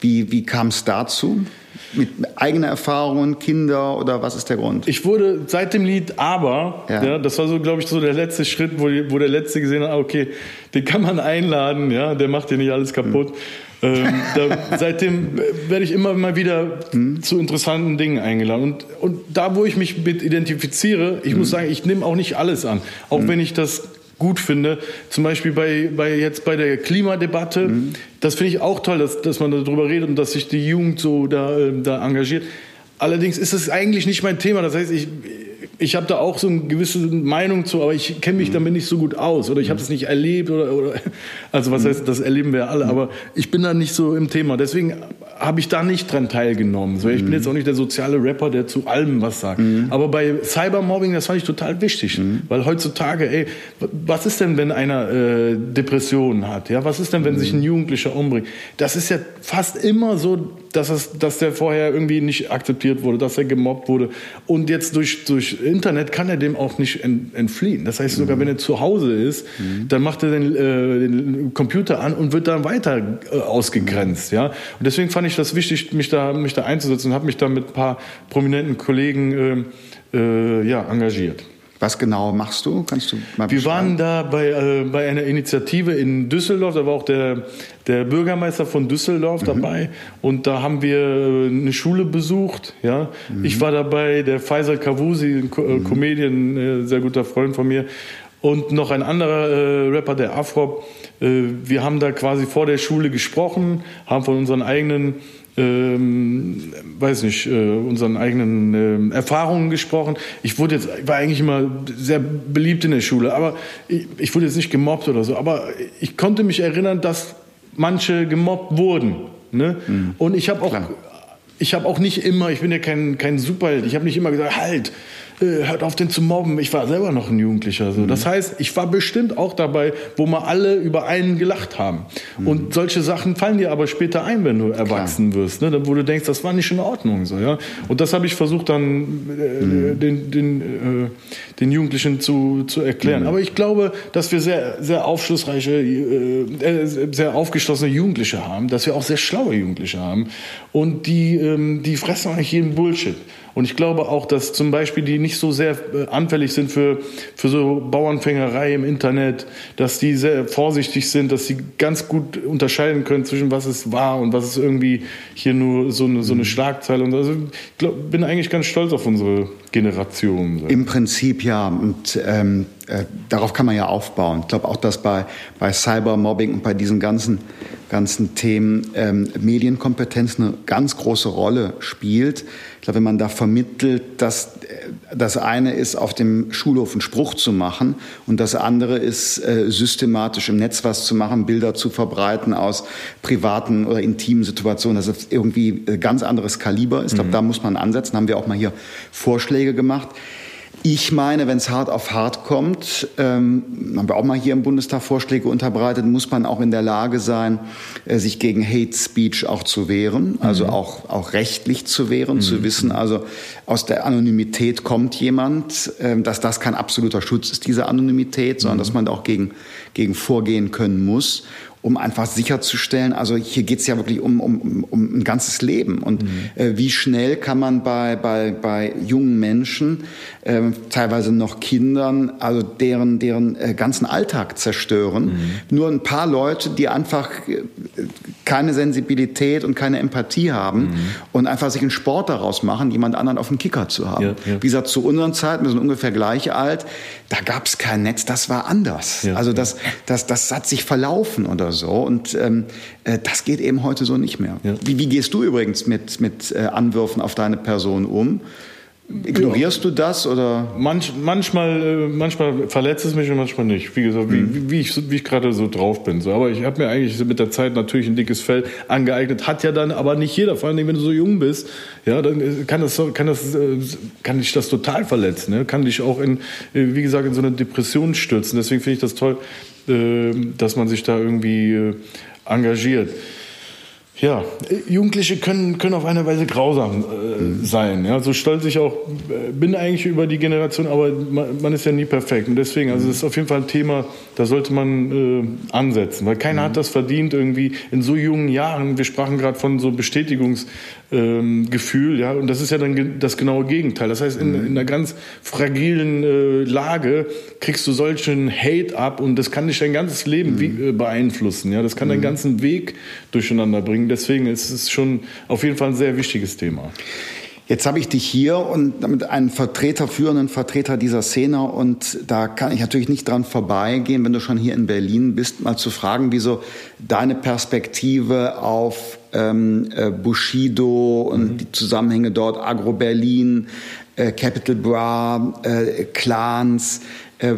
Wie, wie kam es dazu? Mit eigener Erfahrungen, Kinder oder was ist der Grund?
Ich wurde seit dem Lied Aber, ja. ja das war so, glaube ich, so der letzte Schritt, wo, wo der Letzte gesehen hat, ah, okay, den kann man einladen, ja, der macht dir nicht alles kaputt. Mhm. Ähm, da, seitdem werde ich immer mal wieder mhm. zu interessanten Dingen eingeladen. Und, und da, wo ich mich mit identifiziere, ich mhm. muss sagen, ich nehme auch nicht alles an. Auch mhm. wenn ich das gut finde. Zum Beispiel bei, bei jetzt bei der Klimadebatte. Mhm. Das finde ich auch toll, dass, dass man darüber redet und dass sich die Jugend so da, äh, da engagiert. Allerdings ist es eigentlich nicht mein Thema. Das heißt, ich, ich habe da auch so eine gewisse Meinung zu, aber ich kenne mich mhm. damit nicht so gut aus oder ich habe es nicht erlebt oder, oder *laughs* also was mhm. heißt, das erleben wir alle, aber ich bin da nicht so im Thema. Deswegen habe ich da nicht dran teilgenommen. So, ich bin mhm. jetzt auch nicht der soziale Rapper, der zu allem was sagt. Mhm. Aber bei Cybermobbing, das fand ich total wichtig, mhm. weil heutzutage, ey, was ist denn, wenn einer äh, Depressionen hat? Ja, was ist denn, wenn sich ein Jugendlicher umbringt? Das ist ja fast immer so dass, es, dass der vorher irgendwie nicht akzeptiert wurde, dass er gemobbt wurde. Und jetzt durch, durch Internet kann er dem auch nicht entfliehen. Das heißt, sogar mhm. wenn er zu Hause ist, mhm. dann macht er den, äh, den, Computer an und wird dann weiter äh, ausgegrenzt. Ja? Und deswegen fand ich das wichtig, mich da, mich da einzusetzen und habe mich da mit ein paar prominenten Kollegen äh, äh ja, engagiert.
Was genau machst du? Kannst du
mal Wir waren da bei, äh, bei einer Initiative in Düsseldorf, da war auch der, der Bürgermeister von Düsseldorf mhm. dabei und da haben wir äh, eine Schule besucht. Ja? Mhm. Ich war dabei, der Faisal Kavusi, ein äh, mhm. Comedian, äh, sehr guter Freund von mir und noch ein anderer äh, Rapper, der Afrop. Äh, wir haben da quasi vor der Schule gesprochen, haben von unseren eigenen ähm, weiß nicht, äh, unseren eigenen äh, Erfahrungen gesprochen. Ich wurde jetzt, ich war eigentlich immer sehr beliebt in der Schule, aber ich, ich wurde jetzt nicht gemobbt oder so. Aber ich konnte mich erinnern, dass manche gemobbt wurden. Ne? Mhm. Und ich habe auch, ich habe auch nicht immer, ich bin ja kein, kein Superheld, ich habe nicht immer gesagt, halt, äh, hört auf den zu mobben. Ich war selber noch ein Jugendlicher. So. Mhm. Das heißt, ich war bestimmt auch dabei, wo mal alle über einen gelacht haben. Mhm. Und solche Sachen fallen dir aber später ein, wenn du erwachsen Klar. wirst. Ne? Wo du denkst, das war nicht in Ordnung. So, ja? Und das habe ich versucht dann äh, mhm. den, den, äh, den Jugendlichen zu, zu erklären. Mhm. Aber ich glaube, dass wir sehr, sehr aufschlussreiche, äh, äh, sehr aufgeschlossene Jugendliche haben, dass wir auch sehr schlaue Jugendliche haben. Und die, ähm, die fressen eigentlich jeden Bullshit. Und ich glaube auch, dass zum Beispiel die nicht so sehr äh, anfällig sind für, für so Bauernfängerei im Internet, dass die sehr vorsichtig sind, dass sie ganz gut unterscheiden können zwischen was ist wahr und was ist irgendwie hier nur so eine, so eine mhm. Schlagzeile. Und also ich glaub, bin eigentlich ganz stolz auf unsere Generation.
Im Prinzip ja. Und ähm, äh, darauf kann man ja aufbauen. Ich glaube auch, dass bei, bei Cybermobbing und bei diesen ganzen, ganzen Themen ähm, Medienkompetenz eine ganz große Rolle spielt. Ich glaube, wenn man da vermittelt, dass äh, das eine ist, auf dem Schulhof einen Spruch zu machen und das andere ist, äh, systematisch im Netz was zu machen, Bilder zu verbreiten aus privaten oder intimen Situationen, dass es irgendwie ein ganz anderes Kaliber ist. Ich glaube, mhm. da muss man ansetzen. Haben wir auch mal hier Vorschläge gemacht. Ich meine, wenn es hart auf hart kommt, ähm, haben wir auch mal hier im Bundestag Vorschläge unterbreitet, muss man auch in der Lage sein, äh, sich gegen Hate Speech auch zu wehren, also mhm. auch, auch rechtlich zu wehren, mhm. zu wissen, also aus der Anonymität kommt jemand, äh, dass das kein absoluter Schutz ist, diese Anonymität, sondern mhm. dass man da auch gegen, gegen vorgehen können muss um einfach sicherzustellen, also hier geht es ja wirklich um, um, um ein ganzes Leben. Und mhm. äh, wie schnell kann man bei, bei, bei jungen Menschen, äh, teilweise noch Kindern, also deren, deren äh, ganzen Alltag zerstören. Mhm. Nur ein paar Leute, die einfach äh, keine Sensibilität und keine Empathie haben mhm. und einfach sich einen Sport daraus machen, jemand anderen auf dem Kicker zu haben. Ja, ja. Wie gesagt, zu unseren Zeiten, wir sind ungefähr gleich alt, da gab es kein Netz, das war anders. Ja, also das, das, das hat sich verlaufen oder so. Und ähm, äh, das geht eben heute so nicht mehr. Ja. Wie, wie, gehst du übrigens mit, mit äh, Anwürfen auf deine Person um? Ignorierst ja. du das oder?
Manch, manchmal, äh, manchmal verletzt es mich und manchmal nicht. Wie gesagt, mhm. wie, wie, ich, wie ich gerade so drauf bin. So. Aber ich habe mir eigentlich mit der Zeit natürlich ein dickes Fell angeeignet. Hat ja dann aber nicht jeder. Vor allem, wenn du so jung bist, ja, dann kann das, kann das, kann dich das total verletzen. Ne? Kann dich auch in, wie gesagt, in so eine Depression stürzen. Deswegen finde ich das toll, dass man sich da irgendwie engagiert. ja, Jugendliche können, können auf eine Weise grausam äh, mhm. sein. Ja, so stolz ich auch äh, bin eigentlich über die Generation, aber man, man, ist ja nie perfekt. Und deswegen, also das ist auf jeden Fall ein Thema, da sollte man äh, ansetzen, weil keiner mhm. hat das verdient irgendwie in so jungen Jahren. Wir sprachen gerade von so Bestätigungs ähm, Gefühl, ja, und das ist ja dann das genaue Gegenteil. Das heißt, in, mhm. in einer ganz fragilen äh, Lage kriegst du solchen Hate ab und das kann dich dein ganzes Leben mhm. wie, äh, beeinflussen, ja, das kann mhm. deinen ganzen Weg durcheinander bringen. Deswegen ist es schon auf jeden Fall ein sehr wichtiges Thema.
Jetzt habe ich dich hier und damit einen Vertreter, führenden Vertreter dieser Szene und da kann ich natürlich nicht dran vorbeigehen, wenn du schon hier in Berlin bist, mal zu fragen, wieso deine Perspektive auf ähm, äh, Bushido und mhm. die Zusammenhänge dort, Agro Berlin, äh, Capital Bra, äh, Clans. Äh,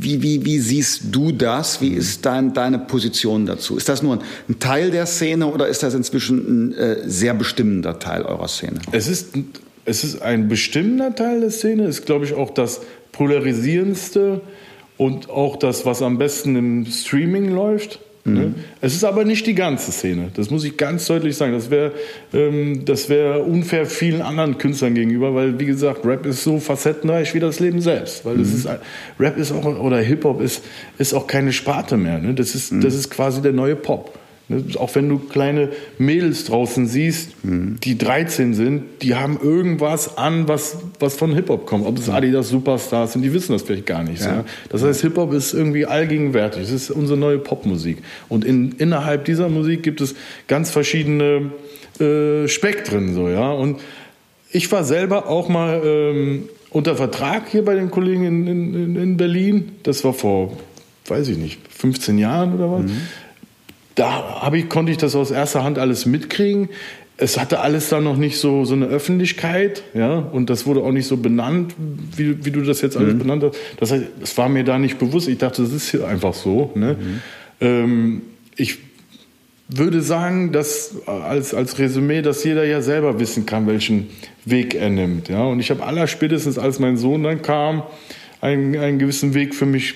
wie, wie, wie siehst du das? Wie mhm. ist dein, deine Position dazu? Ist das nur ein Teil der Szene oder ist das inzwischen ein äh, sehr bestimmender Teil eurer Szene?
Es ist, es ist ein bestimmender Teil der Szene, ist, glaube ich, auch das polarisierendste und auch das, was am besten im Streaming läuft. Ne? Mhm. Es ist aber nicht die ganze Szene. Das muss ich ganz deutlich sagen. Das wäre ähm, wär unfair vielen anderen Künstlern gegenüber, weil, wie gesagt, Rap ist so facettenreich wie das Leben selbst. Weil mhm. ist, Rap ist auch, oder Hip-Hop ist, ist auch keine Sparte mehr. Ne? Das, ist, mhm. das ist quasi der neue Pop. Ne, auch wenn du kleine Mädels draußen siehst, mhm. die 13 sind, die haben irgendwas an, was, was von Hip-Hop kommt. Ob es Adidas Superstars sind, die wissen das vielleicht gar nicht. Ja. Ja? Das heißt, Hip-Hop ist irgendwie allgegenwärtig. Es ist unsere neue Popmusik. Und in, innerhalb dieser Musik gibt es ganz verschiedene äh, Spektren. So, ja? Und ich war selber auch mal ähm, unter Vertrag hier bei den Kollegen in, in, in Berlin. Das war vor, weiß ich nicht, 15 Jahren oder was. Mhm da ich, konnte ich das aus erster Hand alles mitkriegen. Es hatte alles da noch nicht so, so eine Öffentlichkeit, ja, und das wurde auch nicht so benannt, wie, wie du das jetzt alles mhm. benannt hast. Das heißt, es war mir da nicht bewusst. Ich dachte, das ist hier einfach so. Ne? Mhm. Ähm, ich würde sagen, dass als, als Resümee, dass jeder ja selber wissen kann, welchen Weg er nimmt. Ja? Und ich habe allerspätestens, als mein Sohn dann kam, einen, einen gewissen Weg für mich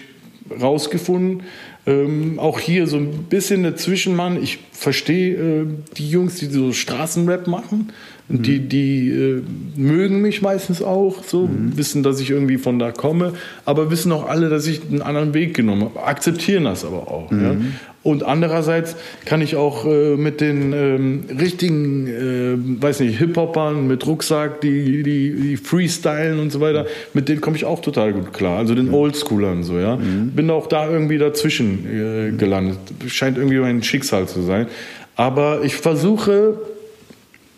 rausgefunden. Ähm, auch hier so ein bisschen der Zwischenmann. Ich verstehe äh, die Jungs, die so Straßenrap machen. Mhm. Die, die äh, mögen mich meistens auch, so mhm. wissen, dass ich irgendwie von da komme, aber wissen auch alle, dass ich einen anderen Weg genommen habe, akzeptieren das aber auch. Mhm. Ja? Und andererseits kann ich auch äh, mit den ähm, richtigen, äh, weiß nicht, Hip-Hopern mit Rucksack, die, die, die freestylen und so weiter, mit denen komme ich auch total gut klar. Also den. Oldschoolern so, ja. Mhm. Bin auch da irgendwie dazwischen äh, gelandet. Scheint irgendwie mein Schicksal zu sein. Aber ich versuche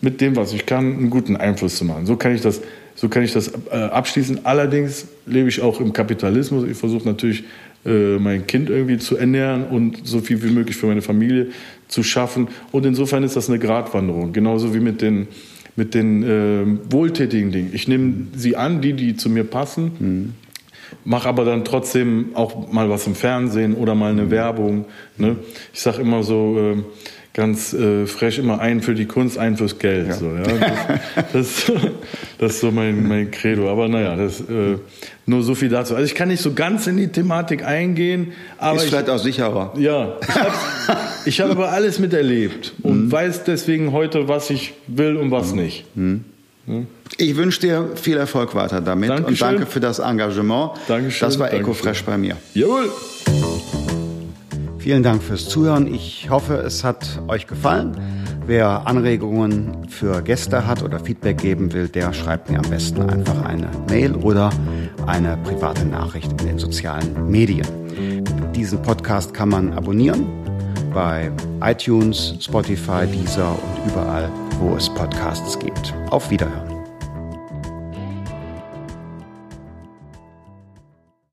mit dem, was ich kann, einen guten Einfluss zu machen. So kann ich das, so kann ich das äh, abschließen. Allerdings lebe ich auch im Kapitalismus. Ich versuche natürlich äh, mein Kind irgendwie zu ernähren und so viel wie möglich für meine Familie zu schaffen. Und insofern ist das eine Gratwanderung, genauso wie mit den, mit den äh, wohltätigen Dingen. Ich nehme sie an, die, die zu mir passen, mhm. mache aber dann trotzdem auch mal was im Fernsehen oder mal eine mhm. Werbung. Ne? Ich sage immer so, äh, ganz äh, frech immer einen für die Kunst, einen fürs Geld. Ja. So, ja. Das, das, das, ist so mein, mein Credo. Aber naja, das, äh, nur so viel dazu. Also ich kann nicht so ganz in die Thematik eingehen. Aber
ist
ich,
vielleicht auch sicherer.
Ja, ich habe hab aber alles miterlebt und mhm. weiß deswegen heute, was ich will und was mhm. nicht.
Mhm. Ich wünsche dir viel Erfolg weiter damit Dankeschön. und danke für das Engagement.
Dankeschön.
Das war EcoFresh bei mir.
Jawohl.
Vielen Dank fürs Zuhören. Ich hoffe, es hat euch gefallen. Wer Anregungen für Gäste hat oder Feedback geben will, der schreibt mir am besten einfach eine Mail oder eine private Nachricht in den sozialen Medien. Diesen Podcast kann man abonnieren bei iTunes, Spotify, Deezer und überall, wo es Podcasts gibt. Auf Wiederhören.